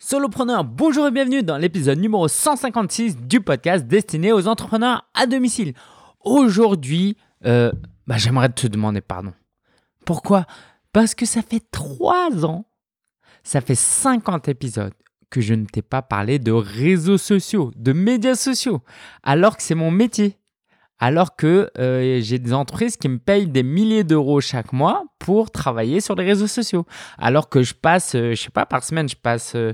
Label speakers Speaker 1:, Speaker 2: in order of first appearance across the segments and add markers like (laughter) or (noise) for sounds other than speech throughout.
Speaker 1: Solopreneur, bonjour et bienvenue dans l'épisode numéro 156 du podcast destiné aux entrepreneurs à domicile. Aujourd'hui, euh, bah, j'aimerais te demander pardon. Pourquoi? Parce que ça fait trois ans, ça fait 50 épisodes que je ne t'ai pas parlé de réseaux sociaux, de médias sociaux, alors que c'est mon métier alors que euh, j'ai des entreprises qui me payent des milliers d'euros chaque mois pour travailler sur les réseaux sociaux. Alors que je passe, je euh, je sais pas, par semaine, je passe, euh,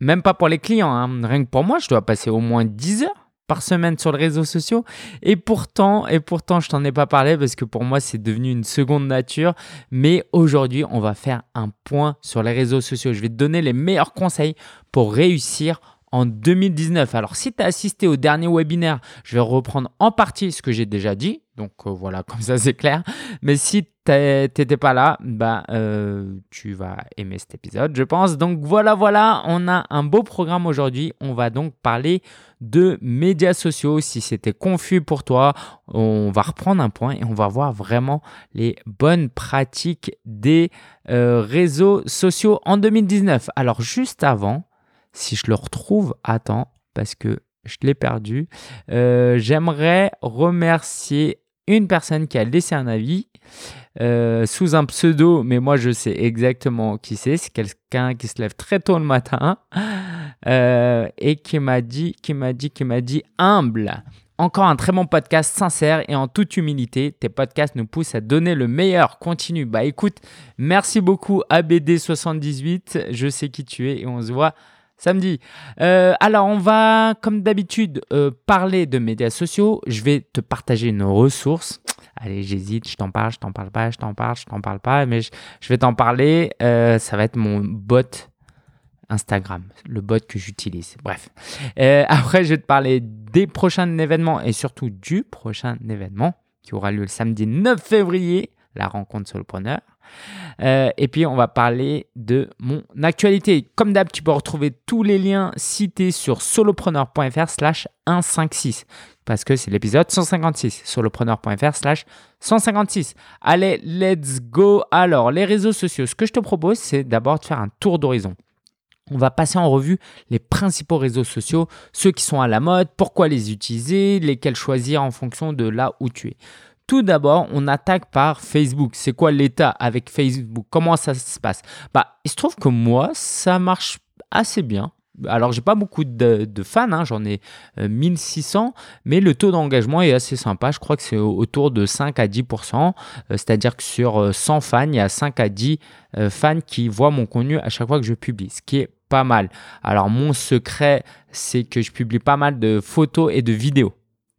Speaker 1: même pas pour les clients, hein, rien que pour moi, je dois passer au moins 10 heures par semaine sur les réseaux sociaux. Et pourtant, et pourtant, je t'en ai pas parlé parce que pour moi, c'est devenu une seconde nature. Mais aujourd'hui, on va faire un point sur les réseaux sociaux. Je vais te donner les meilleurs conseils pour réussir en 2019. Alors si tu as assisté au dernier webinaire, je vais reprendre en partie ce que j'ai déjà dit. Donc euh, voilà, (laughs) comme ça c'est clair. Mais si tu n'étais pas là, bah, euh, tu vas aimer cet épisode, je pense. Donc voilà, voilà, on a un beau programme aujourd'hui. On va donc parler de médias sociaux. Si c'était confus pour toi, on va reprendre un point et on va voir vraiment les bonnes pratiques des euh, réseaux sociaux en 2019. Alors juste avant, si je le retrouve, attends, parce que je l'ai perdu. Euh, j'aimerais remercier une personne qui a laissé un avis euh, sous un pseudo, mais moi je sais exactement qui c'est. C'est quelqu'un qui se lève très tôt le matin (laughs) euh, et qui m'a dit, qui m'a dit, qui m'a dit humble. Encore un très bon podcast sincère et en toute humilité. Tes podcasts nous poussent à donner le meilleur. Continue. Bah écoute, merci beaucoup ABD78. Je sais qui tu es et on se voit samedi. Euh, alors, on va, comme d'habitude, euh, parler de médias sociaux. Je vais te partager une ressource. Allez, j'hésite, je t'en parle, je t'en parle pas, je t'en parle, je t'en parle pas, mais je, vais t'en parler. Euh, ça va être mon bot Instagram, le bot que j'utilise. Bref. après, je vais te parler des prochains événements et surtout du prochain événement qui aura lieu le samedi 9 février, la rencontre solopreneur. Euh, et puis, on va parler de mon actualité. Comme d'hab, tu peux retrouver tous les liens cités sur solopreneur.fr slash 156 parce que c'est l'épisode 156, solopreneur.fr slash 156. Allez, let's go. Alors, les réseaux sociaux, ce que je te propose, c'est d'abord de faire un tour d'horizon. On va passer en revue les principaux réseaux sociaux, ceux qui sont à la mode, pourquoi les utiliser, lesquels choisir en fonction de là où tu es. Tout d'abord, on attaque par Facebook. C'est quoi l'état avec Facebook? Comment ça se passe? Bah, il se trouve que moi, ça marche assez bien. Alors, j'ai pas beaucoup de, fans, hein, j'en ai 1600, euh, mais le taux d'engagement est assez sympa. Je crois que c'est autour de 5 à 10%. Euh, c'est-à-dire que sur 100 euh, fans, il y a 5 à 10 fans qui voient mon contenu à chaque fois que je publie, ce qui est pas mal. Alors, mon secret, c'est que je publie pas mal de photos et de vidéos.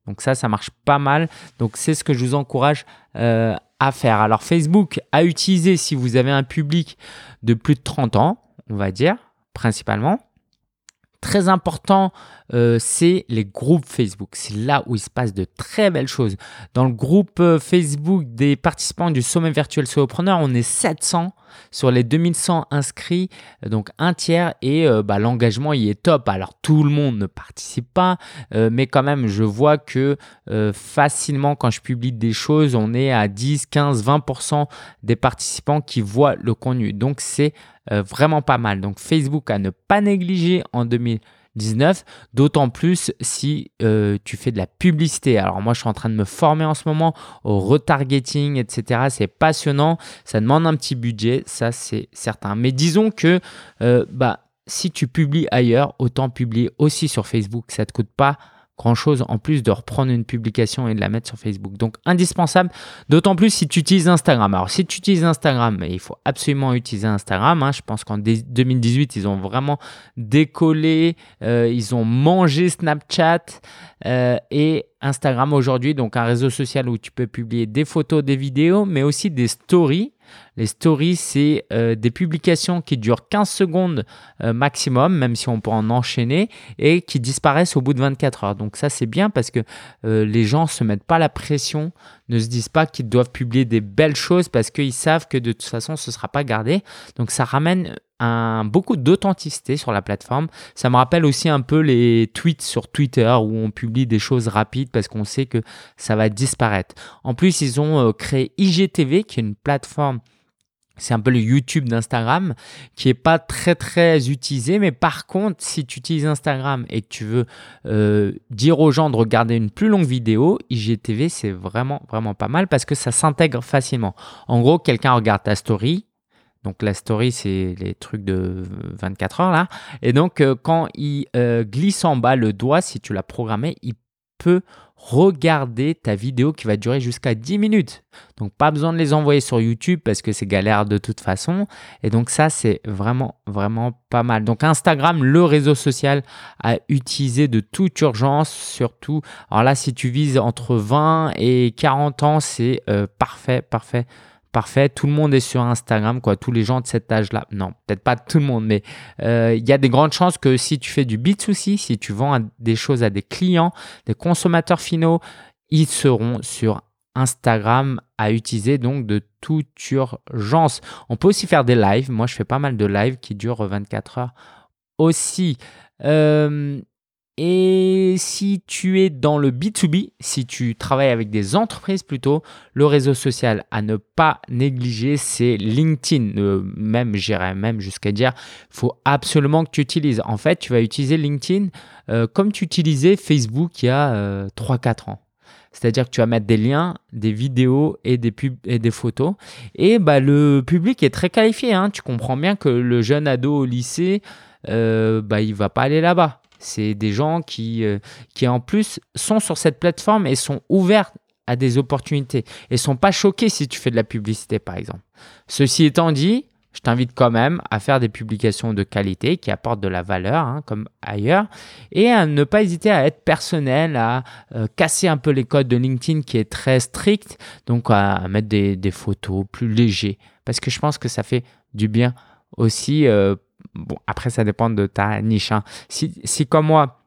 Speaker 1: Donc ça, ça marche pas mal. Donc c'est ce que je vous encourage euh, à faire. Alors Facebook à utiliser si vous avez un public de plus de 30 ans, on va dire, principalement. Très important, euh, c'est les groupes Facebook. C'est là où il se passe de très belles choses. Dans le groupe euh, Facebook des participants du sommet virtuel solopreneur, on est 700 sur les 2100 inscrits, donc un tiers, et euh, bah, l'engagement y est top. Alors tout le monde ne participe pas, mais quand même, je vois que facilement, quand je publie des choses, on est à 10, 15, 20% des participants qui voient le contenu. Donc c'est vraiment pas mal. Donc Facebook à ne pas négliger en 2020 19, d'autant plus si euh, tu fais de la publicité. Alors moi, je suis en train de me former en ce moment au retargeting, etc. C'est passionnant, ça demande un petit budget, ça c'est certain. Mais disons que euh, bah, si tu publies ailleurs, autant publier aussi sur Facebook, ça ne te coûte pas grand-chose en plus de reprendre une publication et de la mettre sur Facebook. Donc indispensable, d'autant plus si tu utilises Instagram. Alors si tu utilises Instagram, il faut absolument utiliser Instagram. Hein. Je pense qu'en 2018, ils ont vraiment décollé, euh, ils ont mangé Snapchat euh, et Instagram aujourd'hui, donc un réseau social où tu peux publier des photos, des vidéos, mais aussi des stories. Les stories, c'est euh, des publications qui durent 15 secondes euh, maximum, même si on peut en enchaîner, et qui disparaissent au bout de 24 heures. Donc ça, c'est bien parce que euh, les gens ne se mettent pas la pression, ne se disent pas qu'ils doivent publier des belles choses parce qu'ils savent que de toute façon, ce ne sera pas gardé. Donc ça ramène beaucoup d'authenticité sur la plateforme. Ça me rappelle aussi un peu les tweets sur Twitter où on publie des choses rapides parce qu'on sait que ça va disparaître. En plus, ils ont créé IGTV, qui est une plateforme c'est un peu le YouTube d'Instagram qui est pas très très utilisé. Mais par contre, si tu utilises Instagram et que tu veux euh, dire aux gens de regarder une plus longue vidéo, IGTV c'est vraiment vraiment pas mal parce que ça s'intègre facilement. En gros, quelqu'un regarde ta story. Donc la story, c'est les trucs de 24 heures là. Et donc euh, quand il euh, glisse en bas le doigt, si tu l'as programmé, il peut regarder ta vidéo qui va durer jusqu'à 10 minutes. Donc pas besoin de les envoyer sur YouTube parce que c'est galère de toute façon. Et donc ça, c'est vraiment, vraiment pas mal. Donc Instagram, le réseau social à utiliser de toute urgence, surtout. Alors là, si tu vises entre 20 et 40 ans, c'est euh, parfait, parfait parfait, tout le monde est sur Instagram, quoi, tous les gens de cet âge-là. Non, peut-être pas tout le monde, mais euh, il y a des grandes chances que si tu fais du B2C, si tu vends des choses à des clients, des consommateurs finaux, ils seront sur Instagram à utiliser donc de toute urgence. On peut aussi faire des lives. Moi, je fais pas mal de lives qui durent 24 heures aussi. Euh, et si tu es dans le B2B, si tu travailles avec des entreprises plutôt, le réseau social à ne pas négliger, c'est LinkedIn. Euh, même, j'irais même jusqu'à dire, il faut absolument que tu utilises. En fait, tu vas utiliser LinkedIn euh, comme tu utilisais Facebook il y a 3-4 euh, ans. C'est-à-dire que tu vas mettre des liens, des vidéos et des, pubs et des photos. Et bah, le public est très qualifié. Hein. Tu comprends bien que le jeune ado au lycée, bah, il ne va pas aller là-bas. C'est des gens qui, euh, qui, en plus, sont sur cette plateforme et sont ouverts à des opportunités et sont pas choqués si tu fais de la publicité, par exemple. Ceci étant dit, je t'invite quand même à faire des publications de qualité qui apportent de la valeur, hein, comme ailleurs, et à ne pas hésiter à être personnel, à euh, casser un peu les codes de LinkedIn qui est très strict, donc à, mettre des, des, photos plus légers, parce que je pense que ça fait du bien aussi euh, bon, après, ça dépend de ta niche. Hein. Si, si, comme moi,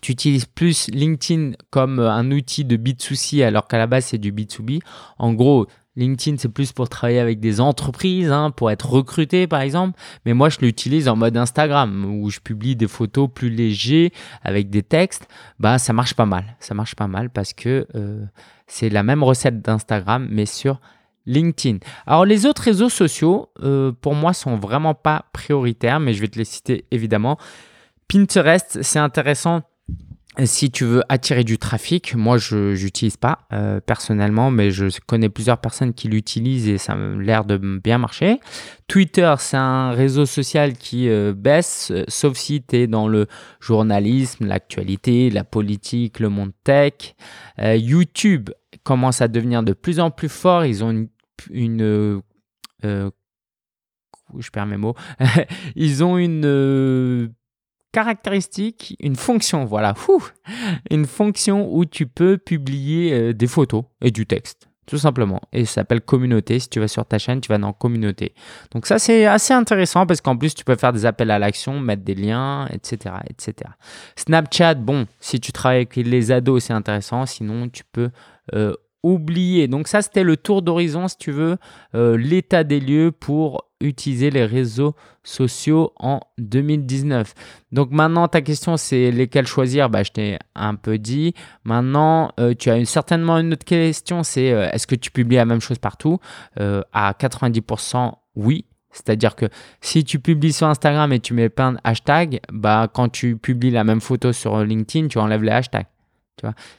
Speaker 1: tu utilises plus LinkedIn comme euh, un outil de B2C alors qu'à la base, c'est du B2B, en gros, LinkedIn, c'est plus pour travailler avec des entreprises, hein, pour être recruté par exemple. Mais moi, je l'utilise en mode Instagram où je publie des photos plus légers avec des textes. Bah, ça marche pas mal. Ça marche pas mal parce que euh, c'est la même recette d'Instagram, mais sur LinkedIn. Alors les autres réseaux sociaux, euh, pour moi, sont vraiment pas prioritaires, mais je vais te les citer évidemment. Pinterest, c'est intéressant si tu veux attirer du trafic. Moi, je n'utilise pas euh, personnellement, mais je connais plusieurs personnes qui l'utilisent et ça a l'air de bien marcher. Twitter, c'est un réseau social qui euh, baisse, sauf si tu es dans le journalisme, l'actualité, la politique, le monde tech. YouTube commence à devenir de plus en plus fort. Ils ont une une euh, euh, je perds mes mots, (laughs) ils ont une euh, caractéristique, une fonction, voilà, une fonction où tu peux publier des photos et du texte, tout simplement. Et ça s'appelle communauté. Si tu vas sur ta chaîne, tu vas dans communauté. Donc ça, c'est assez intéressant parce qu'en plus, tu peux faire des appels à l'action, mettre des liens, etc., etc. Snapchat, bon, si tu travailles avec les ados, c'est intéressant. Sinon, tu peux oublié. Donc ça, c'était le tour d'horizon, si tu veux, euh, l'état des lieux pour utiliser les réseaux sociaux en 2019. Donc maintenant, ta question, c'est lesquels choisir? Bah, Je t'ai un peu dit. Maintenant, euh, tu as certainement une autre question, c'est euh, est-ce que tu publies la même chose partout? À 90%, oui. C'est-à-dire que si tu publies sur Instagram et tu mets plein de hashtags, bah, quand tu publies la même photo sur LinkedIn, tu enlèves les hashtags.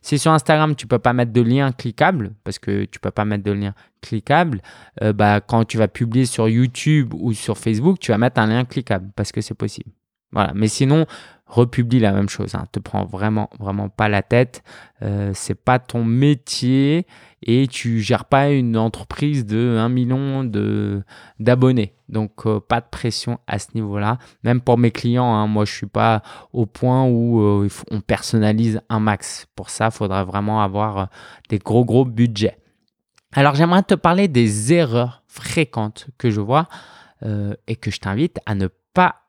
Speaker 1: Si sur Instagram, tu peux pas mettre de lien cliquable, parce que tu peux pas mettre de lien cliquable, euh, bah, quand tu vas publier sur YouTube ou sur Facebook, tu vas mettre un lien cliquable, parce que c'est possible. Voilà. Mais sinon, republie la même chose. Hein. Te prends vraiment, vraiment pas la tête. Euh, c'est pas ton métier et tu gères pas une entreprise de 1 million de, d'abonnés. Donc, euh, pas de pression à ce niveau-là. Même pour mes clients, hein, moi, je suis pas au point où euh, on personnalise un max. Pour ça, il faudra vraiment avoir des gros, gros budgets. Alors, j'aimerais te parler des erreurs fréquentes que je vois et que je t'invite à ne pas,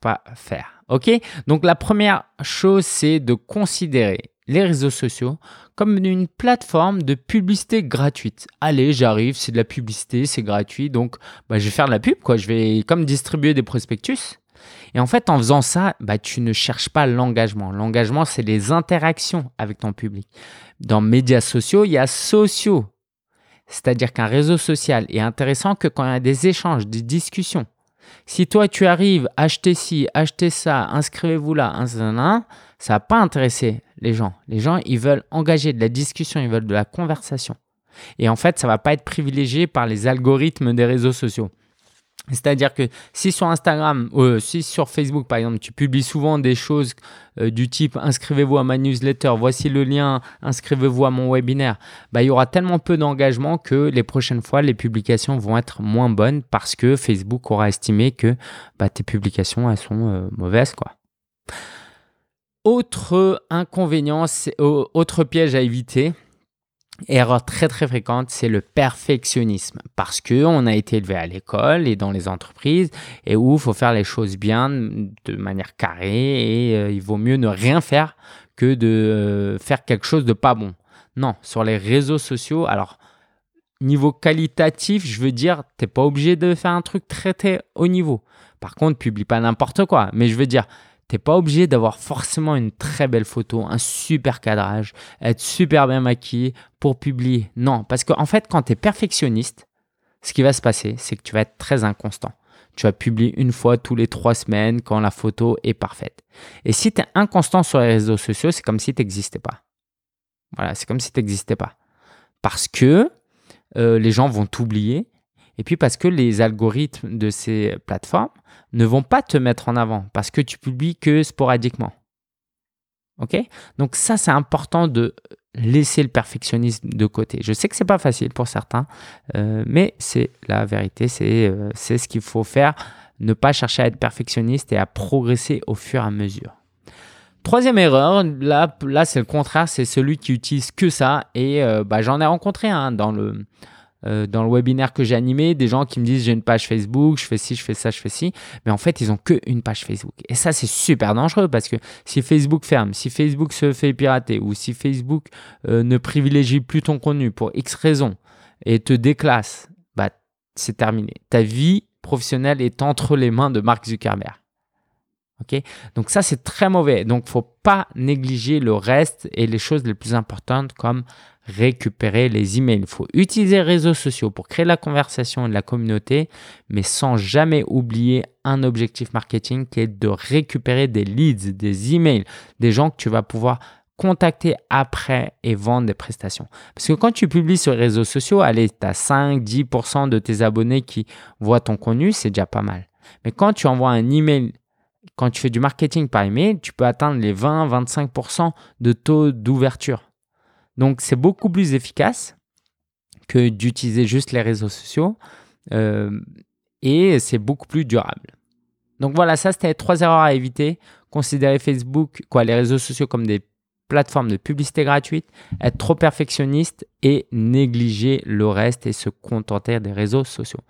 Speaker 1: pas, faire. OK? Donc la première chose, c'est de considérer les réseaux sociaux comme une plateforme de publicité gratuite. Allez, j'arrive, c'est de la publicité, c'est gratuit, donc bah, je vais faire de la pub, quoi. Je vais comme distribuer des prospectus. Et en fait, en faisant ça, bah, tu ne cherches pas l'engagement. L'engagement, c'est les interactions avec ton public. Dans médias sociaux, il y a sociaux. C'est-à-dire qu'un réseau social est intéressant que quand il y a des échanges, des discussions. Si toi, tu arrives, achetez ci, achetez ça, inscrivez-vous là, ça ne va pas intéresser les gens. Les gens, ils veulent engager de la discussion, ils veulent de la conversation. Et en fait, ça ne va pas être privilégié par les algorithmes des réseaux sociaux. C'est-à-dire que si sur Instagram, euh, si sur Facebook par exemple, tu publies souvent des choses euh, du type inscrivez-vous à ma newsletter, voici le lien, inscrivez-vous à mon webinaire, bah, il y aura tellement peu d'engagement que les prochaines fois, les publications vont être moins bonnes parce que Facebook aura estimé que bah, tes publications, elles sont euh, mauvaises. Quoi. Autre inconvénient, autre piège à éviter, Erreur très très fréquente, c'est le perfectionnisme parce que on a été élevé à l'école et dans les entreprises et où il faut faire les choses bien de manière carrée et euh, il vaut mieux ne rien faire que de euh, faire quelque chose de pas bon. Non, sur les réseaux sociaux, alors niveau qualitatif, je veux dire, tu n'es pas obligé de faire un truc très très haut niveau. Par contre, publie pas n'importe quoi, mais je veux dire, T'es pas obligé d'avoir forcément une très belle photo, un super cadrage, être super bien maquillé pour publier. Non, parce qu'en en fait, quand tu es perfectionniste, ce qui va se passer, c'est que tu vas être très inconstant. Tu vas publier une fois tous les trois semaines quand la photo est parfaite. Et si tu es inconstant sur les réseaux sociaux, c'est comme si tu n'existais pas. Voilà, c'est comme si tu n'existais pas. Parce que euh, les gens vont t'oublier et puis parce que les algorithmes de ces plateformes ne vont pas te mettre en avant parce que tu publies que sporadiquement. OK? Donc ça, c'est important de laisser le perfectionnisme de côté. Je sais que c'est pas facile pour certains, euh, mais c'est la vérité, euh, c'est ce qu'il faut faire. Ne pas chercher à être perfectionniste et à progresser au fur et à mesure. Troisième erreur, là, là c'est le contraire, c'est celui qui utilise que ça. Et euh, bah, j'en ai rencontré un dans le, euh, dans le webinaire que j'ai animé, des gens qui me disent j'ai une page Facebook, je fais ci, je fais ça, je fais ci, mais en fait ils ont que une page Facebook. Et ça c'est super dangereux parce que si Facebook ferme, si Facebook se fait pirater ou si Facebook euh, ne privilégie plus ton contenu pour X raisons et te déclasse, bah c'est terminé. Ta vie professionnelle est entre les mains de Mark Zuckerberg. Ok, donc ça c'est très mauvais. Donc faut pas négliger le reste et les choses les plus importantes comme récupérer les emails. Il faut utiliser les réseaux sociaux pour créer la conversation et la communauté, mais sans jamais oublier un objectif marketing qui est de récupérer des leads, des emails, des gens que tu vas pouvoir contacter après et vendre des prestations. Parce que quand tu publies sur les réseaux sociaux, allez, tu as 5-10% de tes abonnés qui voient ton contenu, c'est déjà pas mal. Mais quand tu envoies un email, quand tu fais du marketing par email, tu peux atteindre les 20-25% de taux d'ouverture. Donc, c'est beaucoup plus efficace que d'utiliser juste les réseaux sociaux euh, et c'est beaucoup plus durable. Donc voilà, ça c'était trois erreurs à éviter. Considérer Facebook, quoi, les réseaux sociaux comme des plateformes de publicité gratuite, être trop perfectionniste et négliger le reste et se contenter des réseaux sociaux.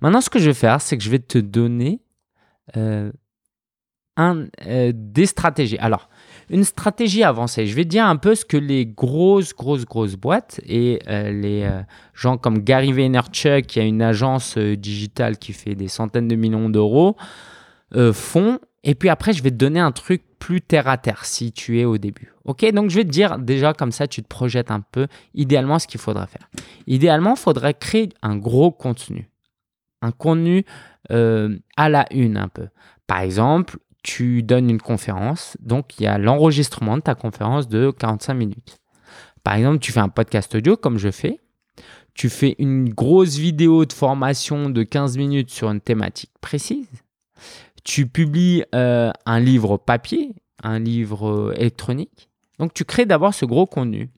Speaker 1: Maintenant, ce que je vais faire, c'est que je vais te donner euh, un, euh, des stratégies. Alors, une stratégie avancée. Je vais te dire un peu ce que les grosses, grosses, grosses boîtes et euh, les euh, gens comme Gary Vaynerchuk, qui a une agence digitale qui fait des centaines de millions d'euros, font. Et puis après, je vais te donner un truc plus terre à terre si tu es au début. Ok, donc je vais te dire déjà comme ça, tu te projettes un peu idéalement ce qu'il faudrait faire. Idéalement, il faudrait créer un gros contenu. Un contenu à la une un peu. Par exemple, tu donnes une conférence, donc il y a l'enregistrement de ta conférence de 45 minutes. Par exemple, tu fais un podcast audio comme je fais, tu fais une grosse vidéo de formation de 15 minutes sur une thématique précise, tu publies euh, un livre papier, un livre euh, électronique. Donc tu crées d'abord ce gros contenu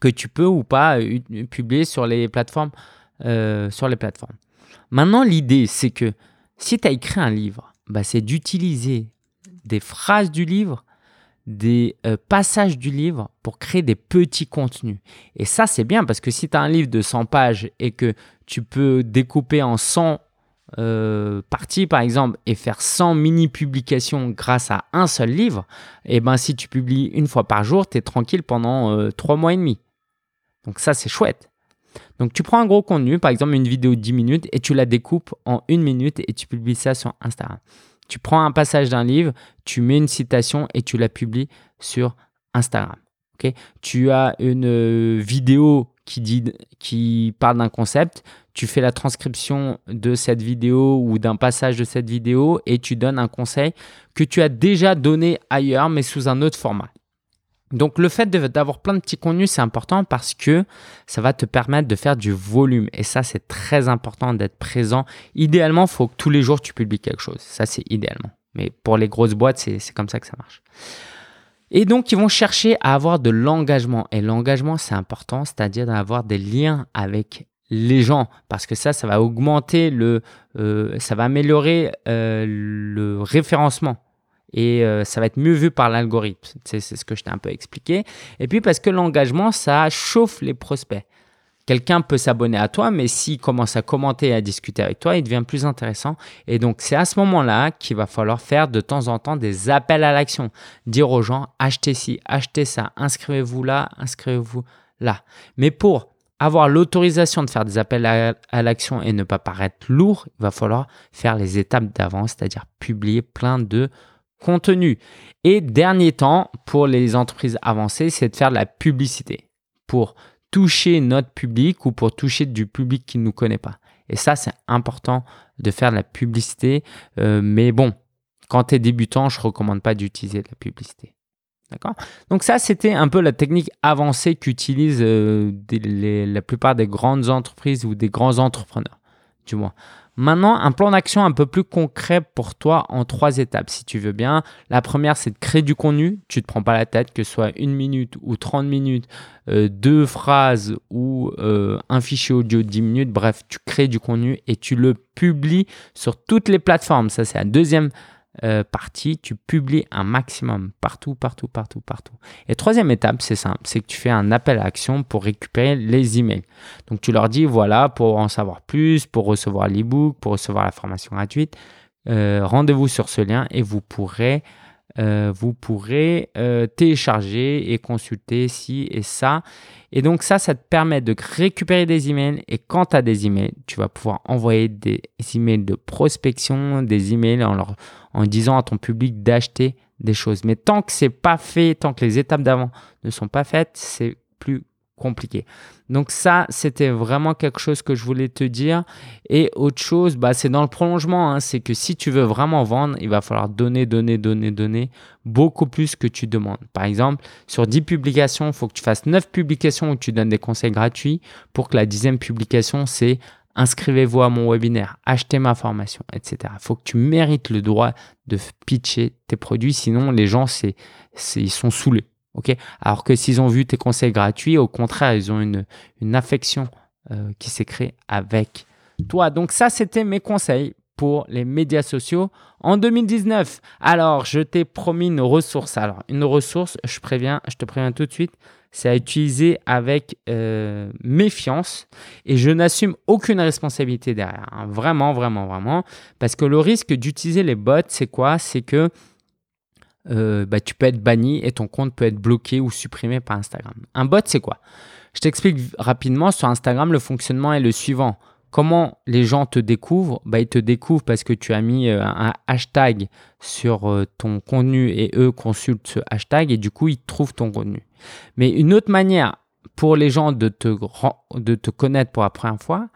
Speaker 1: que tu peux ou pas euh, publier sur les plateformes. sur les plateformes. Maintenant, l'idée, c'est que si tu as écrit un livre, bah, c'est d'utiliser des phrases du livre, des euh, passages du livre pour créer des petits contenus. Et ça, c'est bien parce que si tu as un livre de 100 pages et que tu peux découper en 100 euh, parties, par exemple, et faire 100 mini-publications grâce à un seul livre, et eh ben si tu publies une fois par jour, tu es tranquille pendant euh, 3 mois et demi. Donc ça, c'est chouette. Donc tu prends un gros contenu, par exemple une vidéo de 10 minutes, et tu la découpes en une minute et tu publies ça sur Instagram. Tu prends un passage d'un livre, tu mets une citation et tu la publies sur Instagram. tu as une euh, vidéo qui, dit, qui parle d'un concept, tu fais la transcription de cette vidéo ou d'un passage de cette vidéo et tu donnes un conseil que tu as déjà donné ailleurs mais sous un autre format. Donc le fait d'avoir plein de petits contenus, c'est important parce que ça va te permettre de faire du volume. Et ça, c'est très important d'être présent. Idéalement, il faut que tous les jours, tu publies quelque chose. Ça, c'est idéalement. Mais pour les grosses boîtes, c'est comme ça que ça marche. Et donc, ils vont chercher à avoir de l'engagement. Et l'engagement, c'est important, c'est-à-dire d'avoir des liens avec les gens, parce que ça, ça va augmenter le, euh, ça va améliorer euh, le référencement et euh, ça va être mieux vu par l'algorithme. C'est ce que je t'ai un peu expliqué. Et puis parce que l'engagement, ça chauffe les prospects. Quelqu'un peut s'abonner à toi, mais s'il commence à commenter et à discuter avec toi, il devient plus intéressant. Et donc, c'est à ce moment-là qu'il va falloir faire de temps en temps des appels à l'action. Dire aux gens, achetez ci, achetez ça, inscrivez-vous là, inscrivez-vous là. Mais pour avoir l'autorisation de faire des appels à, l'action et ne pas paraître lourd, il va falloir faire les étapes d'avant, c'est-à-dire publier plein de Et dernier temps, pour les entreprises avancées, c'est de faire de la publicité pour toucher notre public ou pour toucher du public qui ne nous connaît pas. Et ça, c'est important de faire de la publicité. Euh, mais bon, quand tu es débutant, je ne recommande pas d'utiliser de la publicité. D'accord? Donc ça, c'était un peu la technique avancée qu'utilisent euh, la plupart des grandes entreprises ou des grands entrepreneurs, du moins. Maintenant, un plan d'action un peu plus concret pour toi en trois étapes, si tu veux bien. La première, c'est de créer du contenu. Tu ne te prends pas la tête, que ce soit une minute ou 30 minutes, euh, deux phrases ou euh, un fichier audio de 10 minutes. Bref, tu crées du contenu et tu le publies sur toutes les plateformes. Ça, c'est la deuxième euh, partie, tu publies un maximum partout, partout, partout, partout. Et troisième étape, c'est simple, c'est que tu fais un appel à action pour récupérer les emails. Donc tu leur dis, voilà, pour en savoir plus, pour recevoir l'ebook, pour recevoir la formation gratuite, euh, rendez-vous sur ce lien et vous pourrez euh, vous pourrez euh, télécharger et consulter ci et ça. Et donc ça, ça te permet de récupérer des emails. Et quand tu as des emails, tu vas pouvoir envoyer des emails de prospection, des emails en, leur, en disant à ton public d'acheter des choses. Mais tant que c'est pas fait, tant que les étapes d'avant ne sont pas faites, c'est plus compliqué. Donc ça, c'était vraiment quelque chose que je voulais te dire. Et autre chose, bah, c'est dans le prolongement. Hein. c'est que si tu veux vraiment vendre, il va falloir donner, donner, donner, donner beaucoup plus que tu demandes. Par exemple, sur 10 publications, il faut que tu fasses 9 publications où tu donnes des conseils gratuits pour que la dixième publication, c'est inscrivez-vous à mon webinaire, achetez ma formation, etc. Il faut que tu mérites le droit de pitcher tes produits, sinon les gens, c'est, ils sont saoulés. Alors que s'ils ont vu tes conseils gratuits, au contraire, ils ont une, une affection euh, qui s'est créée avec toi. Donc ça, c'était mes conseils pour les médias sociaux en 2019. Alors, je t'ai promis une ressource. Alors, une ressource, je, préviens, je te préviens tout de suite, c'est à utiliser avec euh, méfiance et je n'assume aucune responsabilité derrière. Hein. Vraiment, vraiment, vraiment. Parce que le risque d'utiliser les bots, c'est quoi? C'est que euh, bah, tu peux être banni et ton compte peut être bloqué ou supprimé par Instagram. Un bot, c'est quoi? Je t'explique rapidement. Sur Instagram, le fonctionnement est le suivant. Comment les gens te découvrent? Bah, Ils te découvrent parce que tu as mis euh, un hashtag sur euh, ton contenu et eux consultent ce hashtag et du coup, ils trouvent ton contenu. Mais une autre manière pour les gens de te, de te connaître pour la première fois,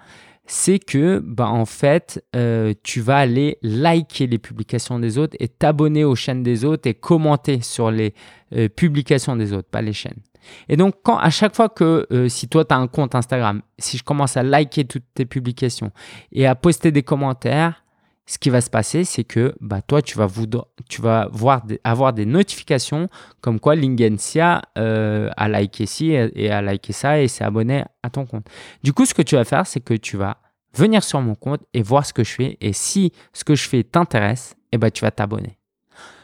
Speaker 1: c'est que bah, en fait, euh, tu vas aller liker les publications des autres et t'abonner aux chaînes des autres et commenter sur les euh, publications des autres, pas les chaînes. Et donc, quand, à chaque fois que, euh, si toi, tu as un compte Instagram, si je commence à liker toutes tes publications et à poster des commentaires, ce qui va se passer, c'est que bah, toi, tu vas, vas voir avoir des notifications comme quoi Lingensia euh, a liké ci et, a liké ça et s'est abonné à ton compte. Du coup, ce que tu vas faire, c'est que tu vas venir sur mon compte et voir ce que je fais. Et si ce que je fais t'intéresse, eh ben, tu vas t'abonner.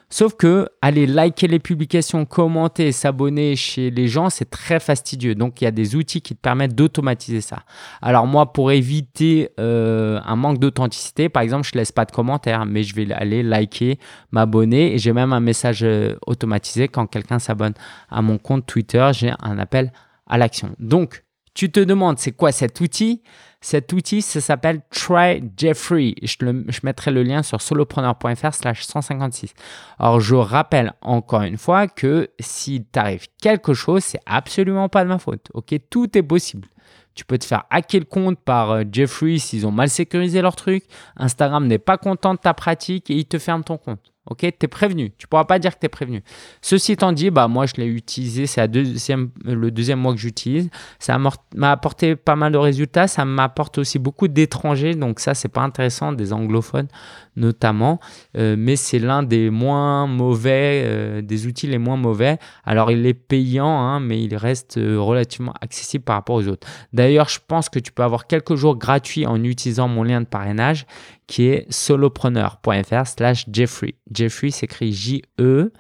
Speaker 1: Sauf que aller liker les publications, commenter, s'abonner chez les gens, c'est très fastidieux. Donc il y a des outils qui te permettent d'automatiser ça. Alors moi, pour éviter euh, un manque d'authenticité, par exemple, je laisse pas de commentaires, mais je vais aller liker, m'abonner et j'ai même un message euh, automatisé quand quelqu'un s'abonne à mon compte Twitter, j'ai un appel à l'action. Donc tu te demandes c'est quoi cet outil? Cet outil, ça s'appelle Try Jeffrey. Je, mettrai le lien sur solopreneur.fr slash 156. Alors, je rappelle encore une fois que s'il t'arrive quelque chose, c'est absolument pas de ma faute. Ok, tout est possible. Tu peux te faire hacker le compte par euh, Jeffrey s'ils ont mal sécurisé leur truc. Instagram n'est pas content de ta pratique et il te ferme ton compte. Ok, tu es prévenu. Tu pourras pas dire que tu es prévenu. Ceci étant dit, bah, moi, je l'ai utilisé. C'est deuxième, le deuxième mois que j'utilise. Ça m'a apporté pas mal de résultats. Ça m'apporte aussi beaucoup d'étrangers. Donc, ça, c'est pas intéressant, des anglophones notamment. Euh, mais c'est l'un des moins mauvais, euh, des outils les moins mauvais. Alors, il est payant, hein, mais il reste euh, relativement accessible par rapport aux autres. D'ailleurs, je pense que tu peux avoir quelques jours gratuits en utilisant mon lien de parrainage qui est solopreneur.fr slash Jeffrey. Jeffrey s'écrit J-E-F-F.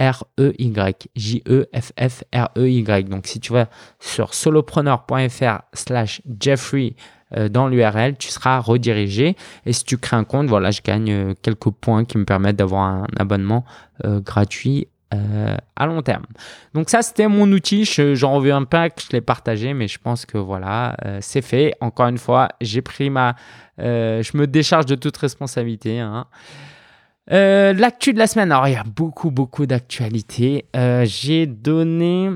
Speaker 1: R-E-Y. J-E-F-F-R-E-Y. Donc, si tu vas sur solopreneur.fr slash Jeffrey euh, dans l'URL, tu seras redirigé. Et si tu crées un compte, voilà, je gagne euh, quelques points qui me permettent d'avoir un abonnement euh, gratuit à long terme. Donc ça, c'était mon outil. J'en reviens pas que je l'ai partagé, mais je pense que voilà, c'est fait. Encore une fois, j'ai pris ma... je me décharge de toute responsabilité. Hein. L'actu de la semaine, alors il y a beaucoup, beaucoup d'actualités. j'ai donné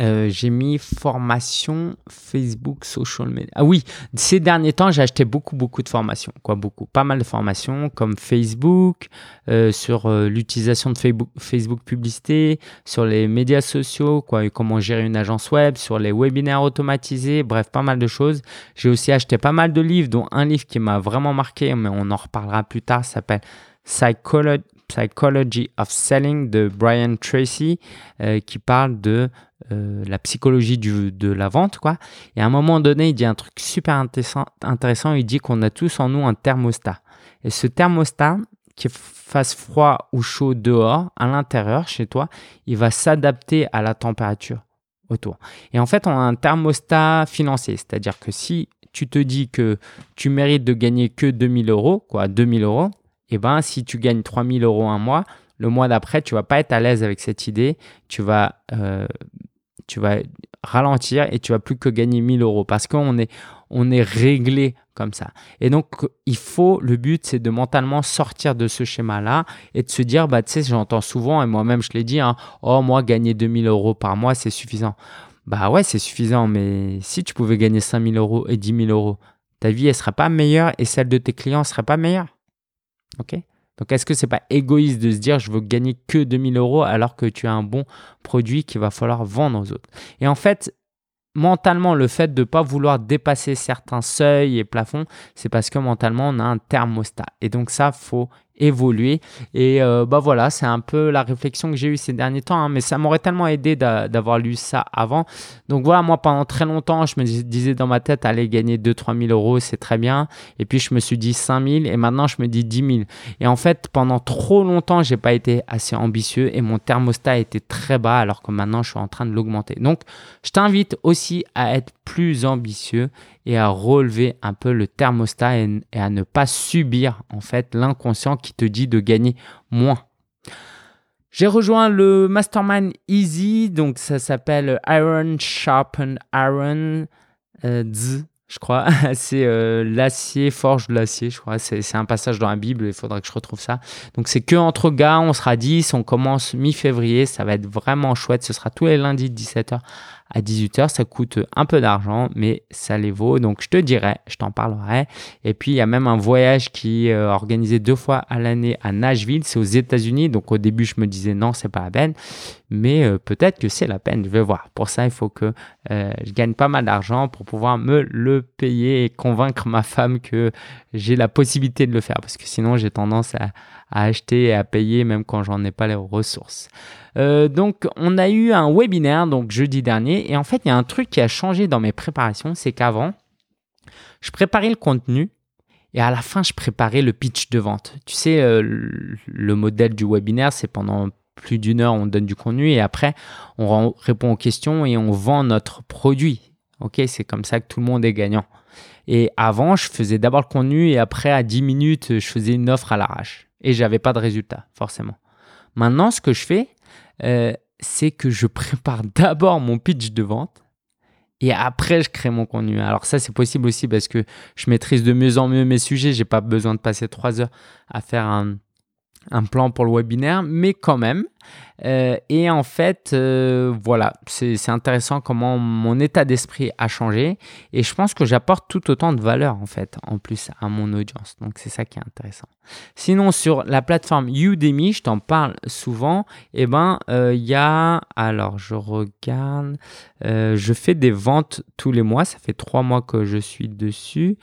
Speaker 1: euh, j'ai mis formation Facebook, social media. Ah oui, ces derniers temps, j'ai acheté beaucoup, beaucoup de formations. Quoi, beaucoup. Pas mal de formations comme Facebook, euh, sur euh, l'utilisation de Facebook, Facebook publicité, sur les médias sociaux, quoi, comment gérer une agence web, sur les webinaires automatisés, bref, pas mal de choses. J'ai aussi acheté pas mal de livres, dont un livre qui m'a vraiment marqué, mais on en reparlera plus tard, s'appelle Psychology. Psychology of Selling de Brian Tracy qui parle de euh, la psychologie de la vente, quoi. Et à un moment donné, il dit un truc super intéressant. intéressant il dit qu'on a tous en nous un thermostat. Et ce thermostat, qu'il fasse froid ou chaud dehors, à l'intérieur, chez toi, il va s'adapter à la température autour. Et en fait, on a un thermostat financier. C'est-à-dire que si tu te dis que tu mérites de gagner que 2000 euros, quoi, 2000 euros, et eh ben si tu gagnes 3000 euros un mois, le mois d'après, tu vas pas être à l'aise avec cette idée. Tu vas euh, tu vas ralentir et tu vas plus que gagner 1000 euros parce qu'on est, on est réglé comme ça. Et donc, il faut, le but, c'est de mentalement sortir de ce schéma-là et de se dire, bah, tu sais, j'entends souvent, et moi-même, je l'ai dit, hein, oh, moi, gagner 2000 euros par mois, c'est suffisant. Bah ouais, c'est suffisant, mais si tu pouvais gagner 5000 euros et 10 000 euros, ta vie, elle serait pas meilleure et celle de tes clients serait pas meilleure. OK? Donc, est-ce que c'est pas égoïste de se dire je veux gagner que 2000 euros alors que tu as un bon produit qu'il va falloir vendre aux autres? Et en fait, mentalement, le fait de ne pas vouloir dépasser certains seuils et plafonds, c'est parce que mentalement, on a un thermostat. Et donc, ça, faut évoluer. Et euh, bah voilà, c'est un peu la réflexion que j'ai eue ces derniers temps, hein, mais ça m'aurait tellement aidé d'avoir lu ça avant. Donc voilà, moi pendant très longtemps, je me disais dans ma tête, aller gagner 2-3 000 euros, c'est très bien. Et puis je me suis dit 5 000 et maintenant je me dis 10 000. Et en fait, pendant trop longtemps, j'ai pas été assez ambitieux et mon thermostat était très bas alors que maintenant je suis en train de l'augmenter. Donc je t'invite aussi à être plus ambitieux et à relever un peu le thermostat et, à ne pas subir en fait l'inconscient qui te dit de gagner moins. J'ai rejoint le Mastermind Easy, donc ça s'appelle Iron Sharpen Iron euh, je crois. (laughs) c'est euh, l'acier forge de l'acier, je crois. C'est un passage dans la Bible, il faudrait que je retrouve ça. Donc c'est que entre gars, on sera 10, on commence mi-février, ça va être vraiment chouette. Ce sera tous les lundis de 17h à 18h. Ça coûte un peu d'argent, mais ça les vaut. Donc je te dirai, je t'en parlerai. Et puis il y a même un voyage qui est euh, organisé deux fois à l'année à Nashville. C'est aux États-Unis. Donc au début, je me disais non, c'est pas la peine. Mais euh, peut-être que c'est la peine. Je vais voir. Pour ça, il faut que euh, je gagne pas mal d'argent pour pouvoir me le payer et convaincre ma femme que j'ai la possibilité de le faire. Parce que sinon, j'ai tendance à, à acheter et à payer même quand j'en ai pas les ressources. Euh, donc, on a eu un webinaire donc jeudi dernier et en fait, il y a un truc qui a changé dans mes préparations, c'est qu'avant, je préparais le contenu et à la fin, je préparais le pitch de vente. Tu sais, euh, le modèle du webinaire, c'est pendant plus d'une heure, on donne du contenu et après, on répond aux questions et on vend notre produit. Ok, c'est comme ça que tout le monde est gagnant. Et avant, je faisais d'abord le contenu et après, à 10 minutes, je faisais une offre à l'arrache et j'avais pas de résultat, forcément. Maintenant, ce que je fais, euh, c'est que je (laughs) prépare d'abord mon pitch de vente et après je crée mon contenu. Alors ça c'est possible aussi parce que je maîtrise de mieux en mieux mes sujets. J'ai pas besoin de passer trois heures à faire un, un plan pour le webinaire, mais quand même. Euh, et en fait, euh, voilà, c'est intéressant comment mon état d'esprit a changé. Et je pense que j'apporte tout autant de valeur, en fait, en plus à mon audience. Donc, c'est ça qui est intéressant. Sinon, sur la plateforme Udemy, je t'en parle souvent, et eh ben, euh, il y a, alors, je regarde, je fais des ventes tous les mois. Ça fait trois mois que je suis dessus.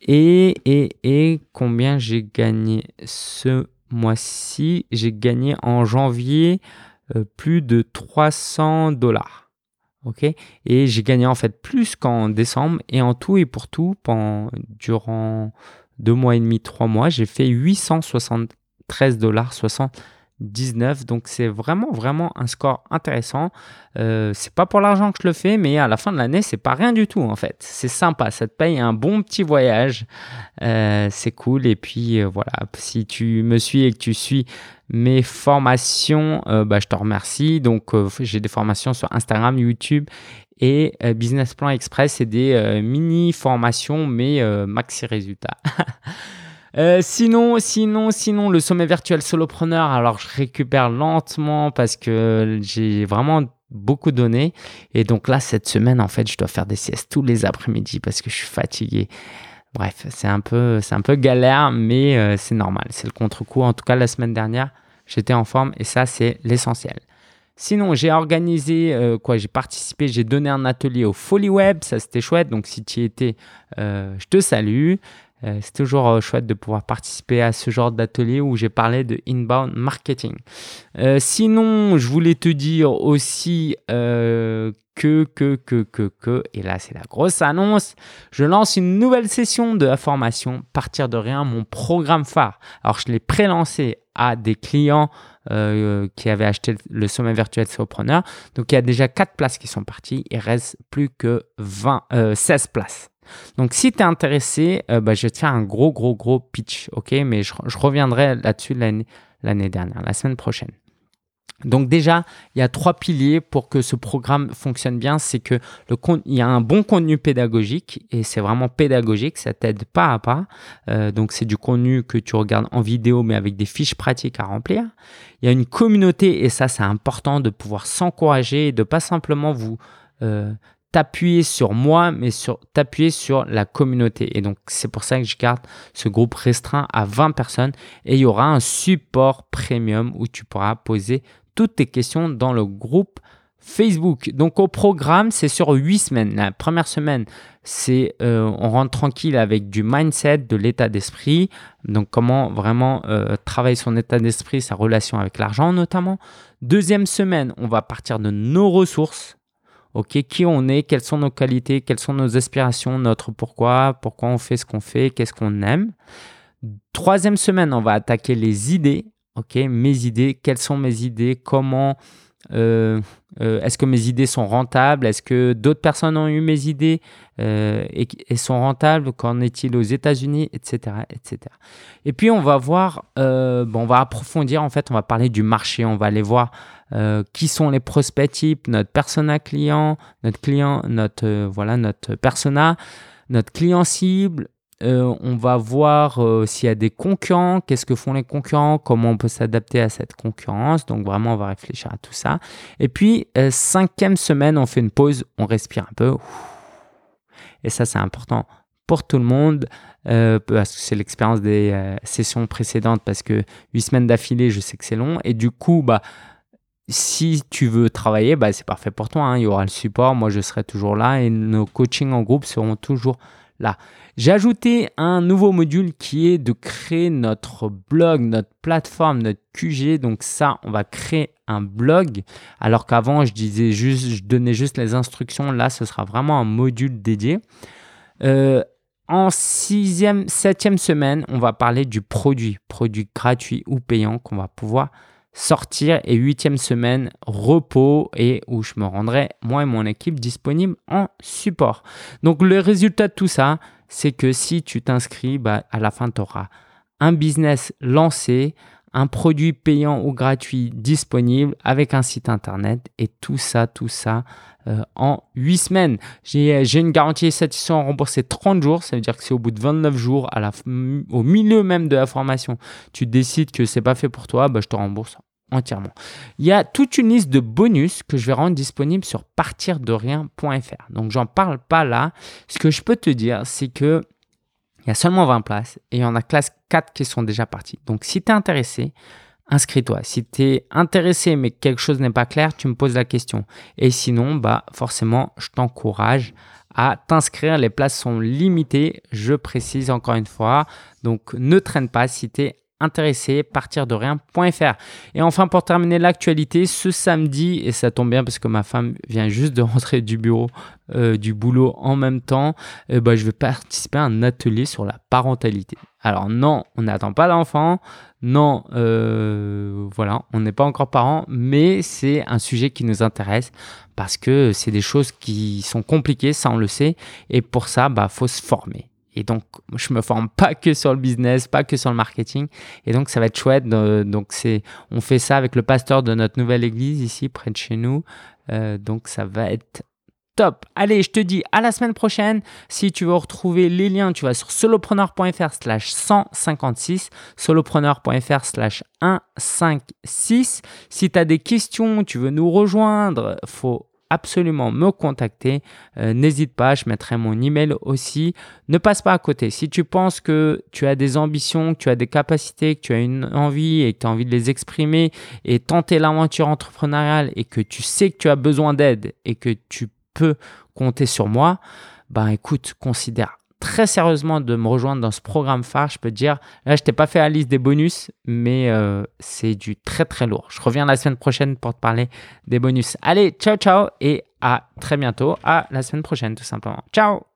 Speaker 1: Et, et, et combien j'ai gagné ce mois-ci, j'ai gagné en janvier euh, plus de 300 dollars. Ok? Et j'ai gagné en fait plus qu'en décembre. Et en tout et pour tout, pendant, durant deux mois et demi, trois mois, j'ai fait 873 dollars 60 19. Donc c'est vraiment vraiment un score intéressant. Euh, c'est pas pour l'argent que je le fais, mais à la fin de l'année, c'est pas rien du tout en fait. C'est sympa, ça te paye un bon petit voyage. Euh, c'est cool. Et puis euh, voilà, si tu me suis et que tu suis mes formations, bah, je te remercie. Donc j'ai des formations sur Instagram, YouTube et Business Plan Express. C'est des mini formations, mais maxi résultats. (laughs) Euh, sinon, sinon, sinon, le sommet virtuel solopreneur, alors je récupère lentement parce que j'ai vraiment beaucoup donné. Et donc là, cette semaine, en fait, je dois faire des siestes tous les après-midi parce que je suis fatigué. Bref, c'est un peu, c'est un peu galère, mais euh, c'est normal. C'est le contre-coup. En tout cas, la semaine dernière, j'étais en forme et ça, c'est l'essentiel. Sinon, j'ai organisé, euh, quoi, j'ai participé, j'ai donné un atelier au Folly Web, ça c'était chouette. Donc, si tu y étais, je te salue. Euh, c'est toujours euh, chouette de pouvoir participer à ce genre d'atelier où j'ai parlé de inbound marketing. Euh, sinon, je voulais te dire aussi que, que, que, que, que, et là c'est la grosse annonce, je lance une nouvelle session de la formation Partir de rien, mon programme phare. Alors je l'ai pré-lancé à des clients qui avaient acheté le sommet virtuel Sopreneur. Donc il y a déjà 4 places qui sont parties, il reste plus que 20, 16 places. Donc, si tu es intéressé, euh, bah, je vais te faire un gros, gros, gros pitch, ok? Mais je, reviendrai là-dessus l'année dernière, la semaine prochaine. Donc déjà, il y a trois piliers pour que ce programme fonctionne bien. C'est que il y a un bon contenu pédagogique et c'est vraiment pédagogique, ça t'aide pas à pas. Euh, donc c'est du contenu que tu regardes en vidéo mais avec des fiches pratiques à remplir. Il y a une communauté et ça c'est important de pouvoir s'encourager et de pas simplement vous euh, t'appuyer sur moi, mais sur t'appuyer sur la communauté. Et donc, c'est pour ça que je garde ce groupe restreint à 20 personnes et il y aura un support premium où tu pourras poser toutes tes questions dans le groupe Facebook. Donc, au programme, c'est sur 8 semaines. La première semaine, c'est euh, on rentre tranquille avec du mindset, de l'état d'esprit. Donc, comment vraiment euh, travailler son état d'esprit, sa relation avec l'argent notamment. Deuxième semaine, on va partir de nos ressources ok, qui on est, quelles sont nos qualités, quelles sont nos aspirations, notre pourquoi, pourquoi on fait ce qu'on fait, qu'est-ce qu'on aime. Troisième semaine, on va attaquer les idées, ok, mes idées, quelles sont mes idées, comment, euh, euh, est-ce que mes idées sont rentables, est-ce que d'autres personnes ont eu mes idées euh, et, sont rentables, qu'en est-il aux États-Unis, etc., etc. Et puis on va voir, bon, on va approfondir, en fait, on va parler du marché, on va aller voir qui sont les prospects types, notre persona client, notre client, notre voilà notre persona, notre client cible. Euh, on va voir s'il y a des concurrents, qu'est-ce que font les concurrents, comment on peut s'adapter à cette concurrence. Donc vraiment, on va réfléchir à tout ça. Et puis cinquième semaine, on fait une pause, on respire un peu. Et ça, c'est important pour tout le monde. parce que c'est l'expérience des sessions précédentes, parce que huit semaines d'affilée, je sais que c'est long. Et du coup, bah, si tu veux travailler, bah, c'est parfait pour toi. Hein. Il y aura le support, moi je serai toujours là et nos coachings en groupe seront toujours J'ai ajouté un nouveau module qui est de créer notre blog, notre plateforme, notre QG. Donc ça, on va créer un blog. Alors qu'avant, je disais juste, je donnais juste les instructions. Là, ce sera vraiment un module dédié. Euh, en sixième, septième semaine, on va parler du produit, produit gratuit ou payant qu'on va pouvoir sortir et huitième semaine repos et où je me rendrai moi et mon équipe disponible en support. Donc le résultat de tout ça, c'est que si tu t'inscris, bah, à la fin tu auras un business lancé, un produit payant ou gratuit disponible avec un site internet et tout ça, tout ça euh, en 8 semaines. J'ai une garantie satisfaction remboursée 30 jours, ça veut dire que c'est au bout de 29 jours, au milieu même de la formation, tu décides que c'est pas fait pour toi, bah, je te rembourse entièrement. Il y a toute une liste de bonus que je vais rendre disponible sur partirderien.fr. Donc j'en parle pas là. Ce que je peux te dire, c'est que il y a seulement 20 places et il y en a classe 4 qui sont déjà parties. Donc si tu es intéressé, inscris-toi. Si tu es intéressé mais quelque chose n'est pas clair, tu me poses la question. Et sinon, bah forcément, je t'encourage à t'inscrire. Les places sont limitées, je précise encore une fois. Donc ne traîne pas si tu es intéressé, partir de rien.fr. Et enfin, pour terminer l'actualité, ce samedi, et ça tombe bien parce que ma femme vient juste de (laughs) rentrer du bureau, euh, du boulot en même temps, eh ben, je vais participer à un atelier sur la parentalité. Alors non, on n'attend pas d'enfant, non, euh, voilà, on n'est pas encore parents, mais c'est un sujet qui nous intéresse parce que c'est des choses qui sont compliquées, ça on le sait, et pour ça, bah faut se former. Et donc, je me forme pas que sur le business, pas que sur le marketing. Et donc, ça va être chouette. Donc, c'est, on fait ça avec le pasteur de notre nouvelle église ici, près de chez nous. Euh, donc, ça va être top. Allez, je te dis à la semaine prochaine. Si tu veux retrouver les liens, tu vas sur solopreneur.fr slash 156, solopreneur.fr slash 156. Si tu as des questions, tu veux nous rejoindre, faut absolument me contacter. Euh, n'hésite pas, je mettrai mon email aussi. Ne passe pas à côté. Si tu penses que tu as des ambitions, que tu as des capacités, que tu as une envie et que tu as envie de les exprimer et tenter l'aventure entrepreneuriale et que tu sais que tu as besoin d'aide et que tu peux compter sur moi, ben écoute, considère très sérieusement de me rejoindre dans ce programme phare, je peux te dire, là, je t'ai pas fait la liste des bonus, mais euh, c'est du très très lourd. Je reviens la semaine prochaine pour te parler des bonus. Allez, ciao ciao et à très bientôt, à la semaine prochaine tout simplement. Ciao